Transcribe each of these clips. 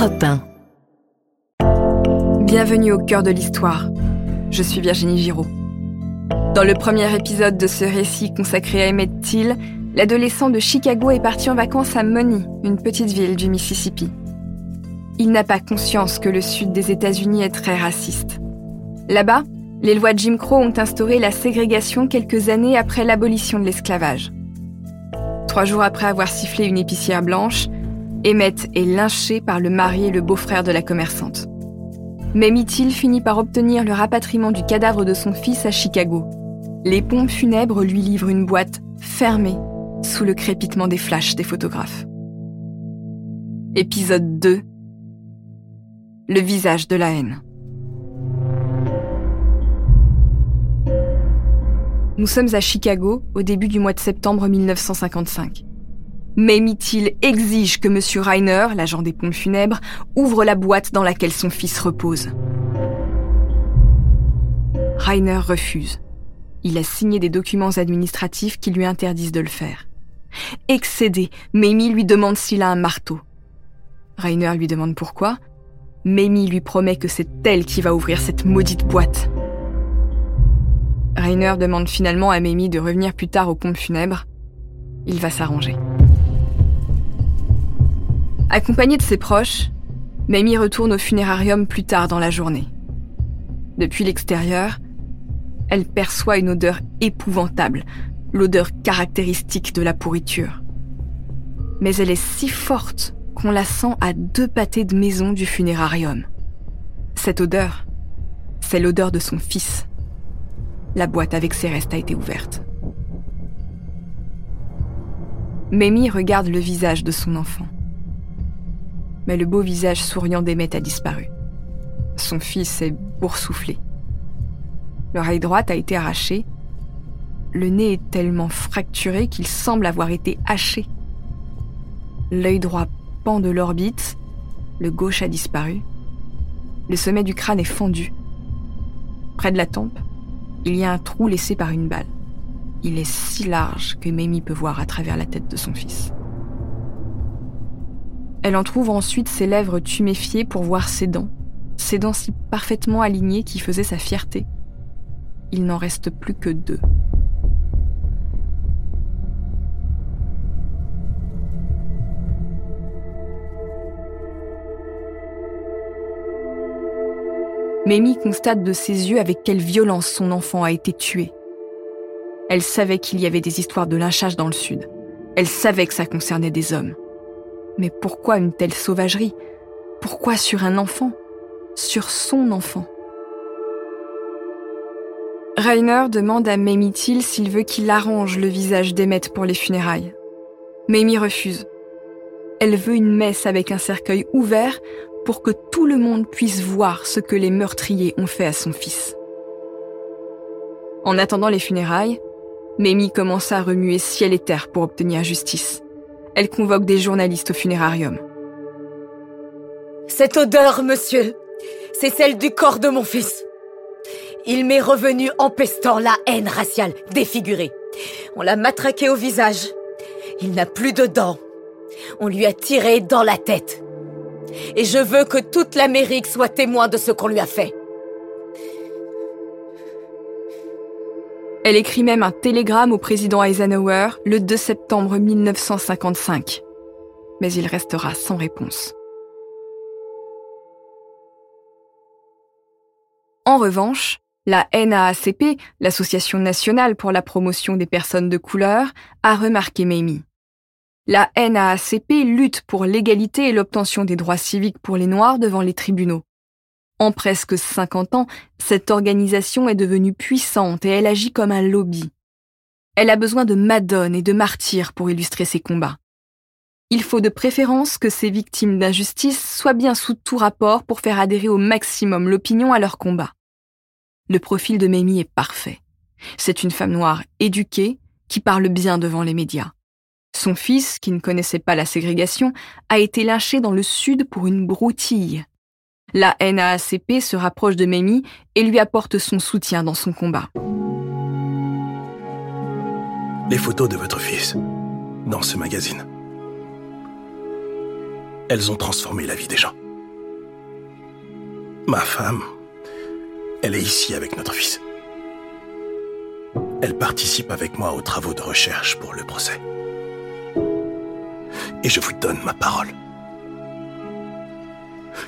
Europe 1. Bienvenue au cœur de l'histoire. Je suis Virginie Giraud. Dans le premier épisode de ce récit consacré à Emmett Till, l'adolescent de Chicago est parti en vacances à Money, une petite ville du Mississippi. Il n'a pas conscience que le sud des États-Unis est très raciste. Là-bas, les lois de Jim Crow ont instauré la ségrégation quelques années après l'abolition de l'esclavage. Trois jours après avoir sifflé une épicière blanche, Emmett est lynché par le mari et le beau-frère de la commerçante. Mais Mithill finit par obtenir le rapatriement du cadavre de son fils à Chicago. Les pompes funèbres lui livrent une boîte fermée sous le crépitement des flashs des photographes. Épisode 2 Le visage de la haine. Nous sommes à Chicago au début du mois de septembre 1955. Mais Mithill exige que M. Reiner, l'agent des pompes funèbres, ouvre la boîte dans laquelle son fils repose. Reiner refuse. Il a signé des documents administratifs qui lui interdisent de le faire. Excédé, Mamie lui demande s'il a un marteau. Reiner lui demande pourquoi. Mamie lui promet que c'est elle qui va ouvrir cette maudite boîte. Rainer demande finalement à Mamie de revenir plus tard aux pompes funèbres. Il va s'arranger. Accompagnée de ses proches, Mamie retourne au funérarium plus tard dans la journée. Depuis l'extérieur, elle perçoit une odeur épouvantable, l'odeur caractéristique de la pourriture. Mais elle est si forte qu'on la sent à deux pâtés de maison du funérarium. Cette odeur, c'est l'odeur de son fils. La boîte avec ses restes a été ouverte. Mamie regarde le visage de son enfant. Mais le beau visage souriant d'Emmett a disparu. Son fils est boursouflé. L'oreille droite a été arrachée. Le nez est tellement fracturé qu'il semble avoir été haché. L'œil droit pend de l'orbite. Le gauche a disparu. Le sommet du crâne est fendu. Près de la tempe, il y a un trou laissé par une balle. Il est si large que Mamie peut voir à travers la tête de son fils. Elle en trouve ensuite ses lèvres tuméfiées pour voir ses dents, ses dents si parfaitement alignées qui faisaient sa fierté. Il n'en reste plus que deux. Mamie constate de ses yeux avec quelle violence son enfant a été tué. Elle savait qu'il y avait des histoires de lynchage dans le Sud. Elle savait que ça concernait des hommes. Mais pourquoi une telle sauvagerie? Pourquoi sur un enfant? Sur son enfant? Rainer demande à Mamie Till s'il veut qu'il arrange le visage d'Emmett pour les funérailles. Mamie refuse. Elle veut une messe avec un cercueil ouvert pour que tout le monde puisse voir ce que les meurtriers ont fait à son fils. En attendant les funérailles, Mamie commence à remuer ciel et terre pour obtenir justice. Elle convoque des journalistes au funérarium. Cette odeur, monsieur, c'est celle du corps de mon fils. Il m'est revenu empestant la haine raciale, défigurée. On l'a matraqué au visage. Il n'a plus de dents. On lui a tiré dans la tête. Et je veux que toute l'Amérique soit témoin de ce qu'on lui a fait. Elle écrit même un télégramme au président Eisenhower le 2 septembre 1955. Mais il restera sans réponse. En revanche, la NAACP, l'Association nationale pour la promotion des personnes de couleur, a remarqué Mamie. La NAACP lutte pour l'égalité et l'obtention des droits civiques pour les Noirs devant les tribunaux. En presque 50 ans, cette organisation est devenue puissante et elle agit comme un lobby. Elle a besoin de madones et de martyrs pour illustrer ses combats. Il faut de préférence que ces victimes d'injustice soient bien sous tout rapport pour faire adhérer au maximum l'opinion à leur combat. Le profil de Mamie est parfait. C'est une femme noire éduquée qui parle bien devant les médias. Son fils, qui ne connaissait pas la ségrégation, a été lynché dans le sud pour une broutille. La NAACP se rapproche de Mamie et lui apporte son soutien dans son combat. Les photos de votre fils dans ce magazine. Elles ont transformé la vie des gens. Ma femme, elle est ici avec notre fils. Elle participe avec moi aux travaux de recherche pour le procès. Et je vous donne ma parole.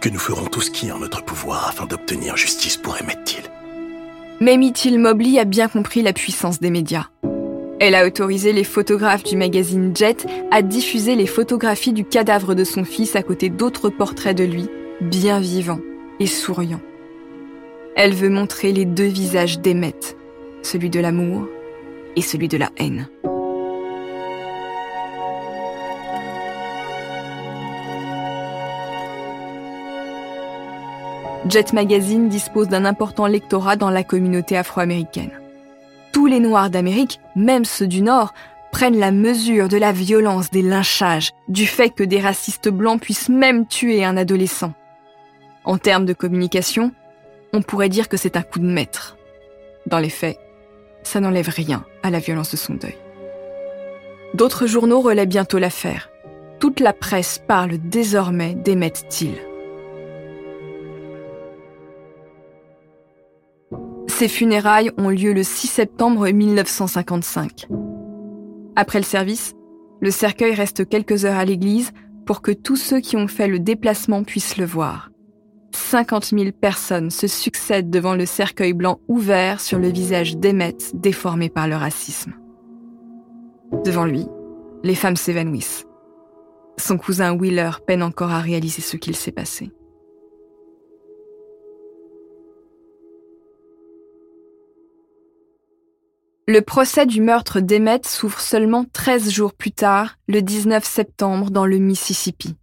Que nous ferons tout ce qui est en notre pouvoir afin d'obtenir justice pour Emmett Till. Mamie Till Mobley a bien compris la puissance des médias. Elle a autorisé les photographes du magazine Jet à diffuser les photographies du cadavre de son fils à côté d'autres portraits de lui, bien vivant et souriant. Elle veut montrer les deux visages d'Emmett, celui de l'amour et celui de la haine. Jet Magazine dispose d'un important lectorat dans la communauté afro-américaine. Tous les Noirs d'Amérique, même ceux du Nord, prennent la mesure de la violence des lynchages, du fait que des racistes blancs puissent même tuer un adolescent. En termes de communication, on pourrait dire que c'est un coup de maître. Dans les faits, ça n'enlève rien à la violence de son deuil. D'autres journaux relaient bientôt l'affaire. Toute la presse parle désormais d'Emmett Till. Ses funérailles ont lieu le 6 septembre 1955. Après le service, le cercueil reste quelques heures à l'église pour que tous ceux qui ont fait le déplacement puissent le voir. 50 000 personnes se succèdent devant le cercueil blanc ouvert sur le visage d'Emmett déformé par le racisme. Devant lui, les femmes s'évanouissent. Son cousin Wheeler peine encore à réaliser ce qu'il s'est passé. Le procès du meurtre d'Emmett s'ouvre seulement 13 jours plus tard, le 19 septembre, dans le Mississippi.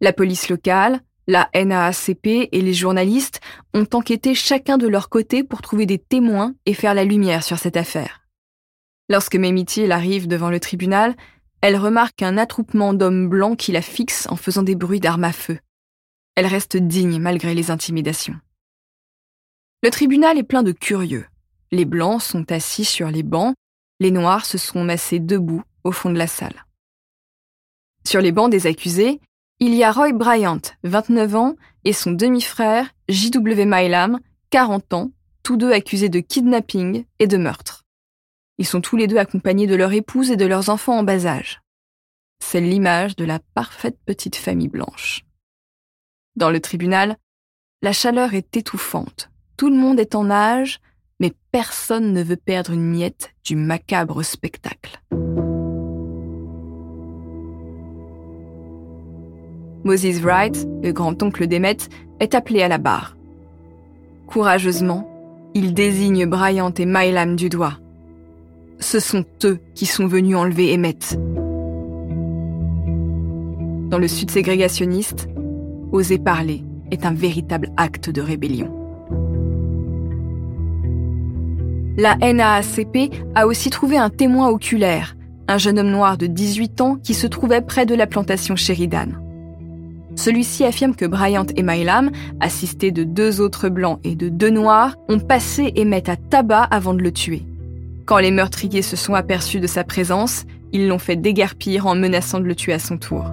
La police locale, la NAACP et les journalistes ont enquêté chacun de leur côté pour trouver des témoins et faire la lumière sur cette affaire. Lorsque Mamie arrive devant le tribunal, elle remarque un attroupement d'hommes blancs qui la fixent en faisant des bruits d'armes à feu. Elle reste digne malgré les intimidations. Le tribunal est plein de curieux. Les blancs sont assis sur les bancs, les noirs se sont massés debout au fond de la salle. Sur les bancs des accusés, il y a Roy Bryant, 29 ans, et son demi-frère, J.W. Milam, 40 ans, tous deux accusés de kidnapping et de meurtre. Ils sont tous les deux accompagnés de leur épouse et de leurs enfants en bas âge. C'est l'image de la parfaite petite famille blanche. Dans le tribunal, la chaleur est étouffante. Tout le monde est en âge, mais personne ne veut perdre une miette du macabre spectacle. Moses Wright, le grand-oncle d'Emmett, est appelé à la barre. Courageusement, il désigne Bryant et Milam du doigt. Ce sont eux qui sont venus enlever Emmett. Dans le sud ségrégationniste, oser parler est un véritable acte de rébellion. La NAACP a aussi trouvé un témoin oculaire, un jeune homme noir de 18 ans qui se trouvait près de la plantation Sheridan. Celui-ci affirme que Bryant et Milam, assistés de deux autres blancs et de deux noirs, ont passé Emmett à tabac avant de le tuer. Quand les meurtriers se sont aperçus de sa présence, ils l'ont fait déguerpir en menaçant de le tuer à son tour.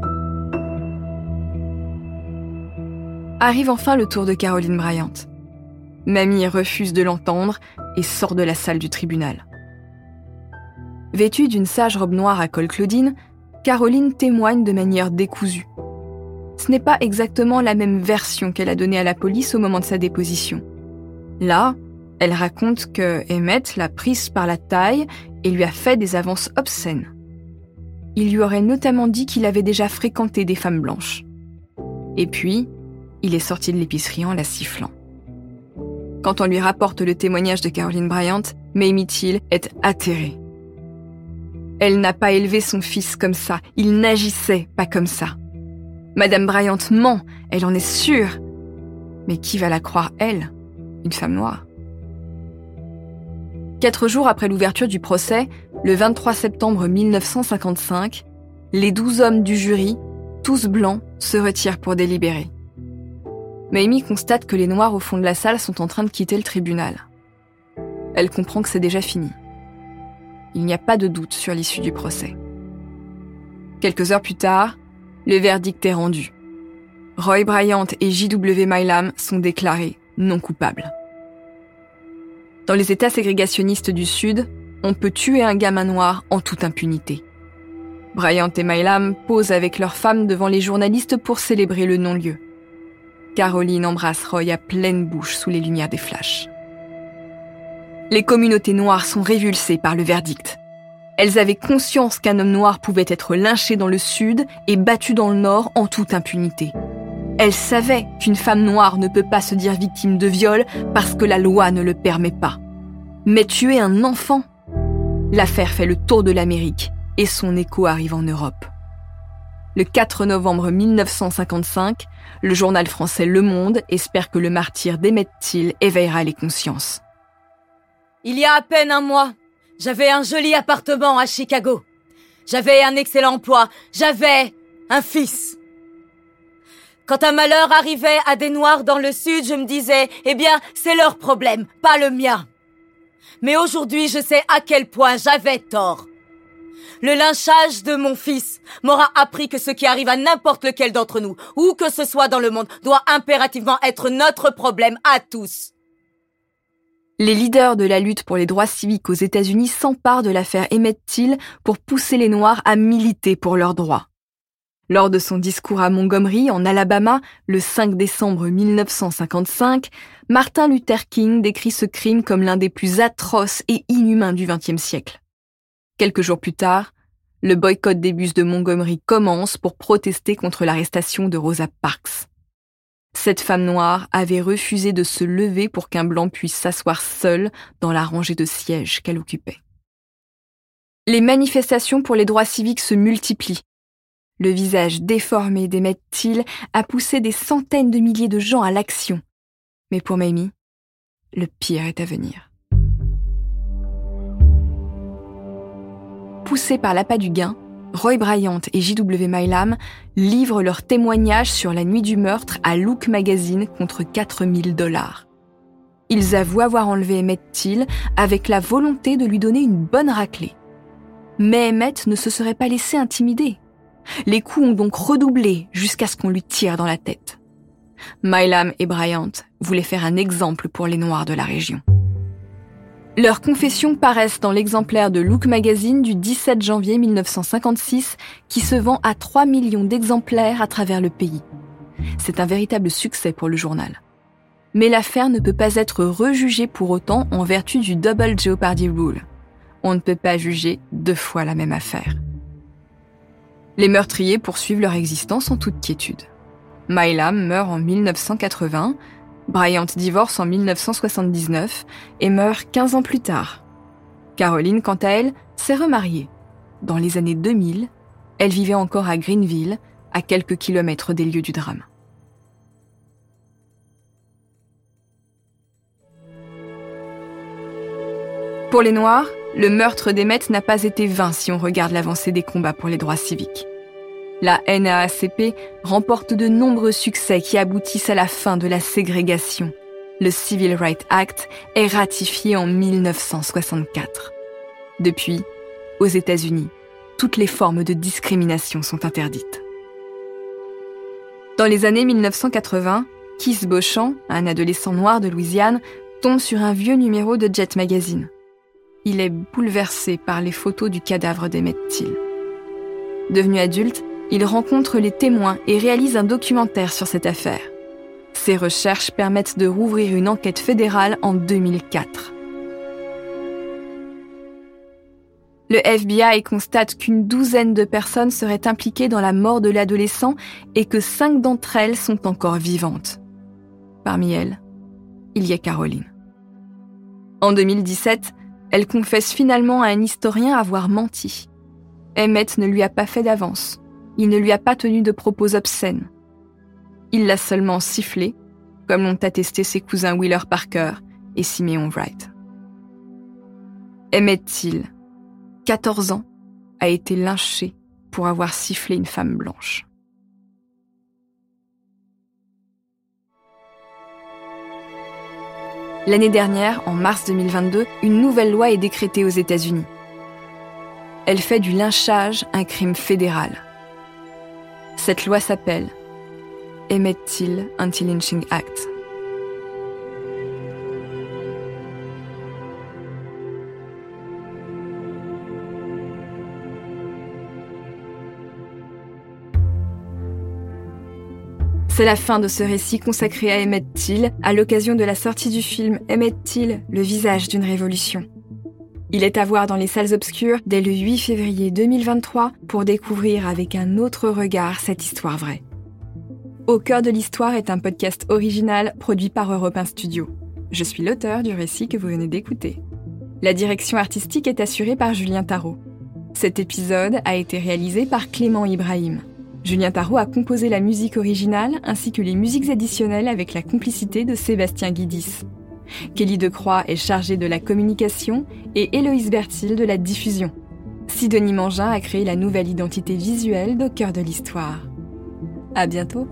Arrive enfin le tour de Caroline Bryant. Mamie refuse de l'entendre et sort de la salle du tribunal. Vêtue d'une sage robe noire à col Claudine, Caroline témoigne de manière décousue ce n'est pas exactement la même version qu'elle a donnée à la police au moment de sa déposition. Là, elle raconte que Emmett l'a prise par la taille et lui a fait des avances obscènes. Il lui aurait notamment dit qu'il avait déjà fréquenté des femmes blanches. Et puis, il est sorti de l'épicerie en la sifflant. Quand on lui rapporte le témoignage de Caroline Bryant, Mamie Till est atterrée. Elle n'a pas élevé son fils comme ça, il n'agissait pas comme ça. Madame Bryant ment, elle en est sûre. Mais qui va la croire, elle, une femme noire Quatre jours après l'ouverture du procès, le 23 septembre 1955, les douze hommes du jury, tous blancs, se retirent pour délibérer. Mamie constate que les noirs au fond de la salle sont en train de quitter le tribunal. Elle comprend que c'est déjà fini. Il n'y a pas de doute sur l'issue du procès. Quelques heures plus tard, le verdict est rendu. Roy Bryant et J.W. Milam sont déclarés non coupables. Dans les États ségrégationnistes du Sud, on peut tuer un gamin noir en toute impunité. Bryant et Milam posent avec leurs femmes devant les journalistes pour célébrer le non-lieu. Caroline embrasse Roy à pleine bouche sous les lumières des flashs. Les communautés noires sont révulsées par le verdict. Elles avaient conscience qu'un homme noir pouvait être lynché dans le sud et battu dans le nord en toute impunité. Elles savaient qu'une femme noire ne peut pas se dire victime de viol parce que la loi ne le permet pas. Mais tuer un enfant? L'affaire fait le tour de l'Amérique et son écho arrive en Europe. Le 4 novembre 1955, le journal français Le Monde espère que le martyr d'Emmett Till éveillera les consciences. Il y a à peine un mois, j'avais un joli appartement à Chicago. J'avais un excellent emploi. J'avais un fils. Quand un malheur arrivait à des Noirs dans le Sud, je me disais, eh bien, c'est leur problème, pas le mien. Mais aujourd'hui, je sais à quel point j'avais tort. Le lynchage de mon fils m'aura appris que ce qui arrive à n'importe lequel d'entre nous, où que ce soit dans le monde, doit impérativement être notre problème à tous. Les leaders de la lutte pour les droits civiques aux États-Unis s'emparent de l'affaire Emmett Till pour pousser les Noirs à militer pour leurs droits. Lors de son discours à Montgomery, en Alabama, le 5 décembre 1955, Martin Luther King décrit ce crime comme l'un des plus atroces et inhumains du XXe siècle. Quelques jours plus tard, le boycott des bus de Montgomery commence pour protester contre l'arrestation de Rosa Parks. Cette femme noire avait refusé de se lever pour qu'un blanc puisse s'asseoir seul dans la rangée de sièges qu'elle occupait. Les manifestations pour les droits civiques se multiplient. Le visage déformé d'Emmett Till a poussé des centaines de milliers de gens à l'action. Mais pour Mamie, le pire est à venir. Poussés par l'appât du gain, Roy Bryant et J.W. Milam livrent leur témoignage sur la nuit du meurtre à Look Magazine contre 4000 dollars. Ils avouent avoir enlevé Emmett Till avec la volonté de lui donner une bonne raclée. Mais Emmett ne se serait pas laissé intimider. Les coups ont donc redoublé jusqu'à ce qu'on lui tire dans la tête. Milam et Bryant voulaient faire un exemple pour les Noirs de la région. Leurs confessions paraissent dans l'exemplaire de Look Magazine du 17 janvier 1956 qui se vend à 3 millions d'exemplaires à travers le pays. C'est un véritable succès pour le journal. Mais l'affaire ne peut pas être rejugée pour autant en vertu du Double Jeopardy Rule. On ne peut pas juger deux fois la même affaire. Les meurtriers poursuivent leur existence en toute quiétude. Mylam meurt en 1980, Bryant divorce en 1979 et meurt 15 ans plus tard. Caroline, quant à elle, s'est remariée. Dans les années 2000, elle vivait encore à Greenville, à quelques kilomètres des lieux du drame. Pour les Noirs, le meurtre d'Emmett n'a pas été vain si on regarde l'avancée des combats pour les droits civiques. La NAACP remporte de nombreux succès qui aboutissent à la fin de la ségrégation. Le Civil Rights Act est ratifié en 1964. Depuis, aux États-Unis, toutes les formes de discrimination sont interdites. Dans les années 1980, Keith Beauchamp, un adolescent noir de Louisiane, tombe sur un vieux numéro de Jet Magazine. Il est bouleversé par les photos du cadavre d'Emmett Till. Devenu adulte, il rencontre les témoins et réalise un documentaire sur cette affaire. Ses recherches permettent de rouvrir une enquête fédérale en 2004. Le FBI constate qu'une douzaine de personnes seraient impliquées dans la mort de l'adolescent et que cinq d'entre elles sont encore vivantes. Parmi elles, il y a Caroline. En 2017, elle confesse finalement à un historien avoir menti. Emmett ne lui a pas fait d'avance. Il ne lui a pas tenu de propos obscènes. Il l'a seulement sifflé, comme l'ont attesté ses cousins Wheeler Parker et Simeon Wright. Emmett Till, 14 ans, a été lynché pour avoir sifflé une femme blanche. L'année dernière, en mars 2022, une nouvelle loi est décrétée aux États-Unis. Elle fait du lynchage un crime fédéral. Cette loi s'appelle Emmett Till Anti-Lynching Act? C'est la fin de ce récit consacré à Emmett Till à l'occasion de la sortie du film Emmett Till, le visage d'une révolution? Il est à voir dans les salles obscures dès le 8 février 2023 pour découvrir avec un autre regard cette histoire vraie. Au cœur de l'histoire est un podcast original produit par Europe 1 Studio. Je suis l'auteur du récit que vous venez d'écouter. La direction artistique est assurée par Julien Tarot. Cet épisode a été réalisé par Clément Ibrahim. Julien Tarot a composé la musique originale ainsi que les musiques additionnelles avec la complicité de Sébastien Guidis. Kelly Decroix est chargée de la communication et Héloïse Bertil de la diffusion. Sidonie Mangin a créé la nouvelle identité visuelle d'Au cœur de l'histoire. À bientôt!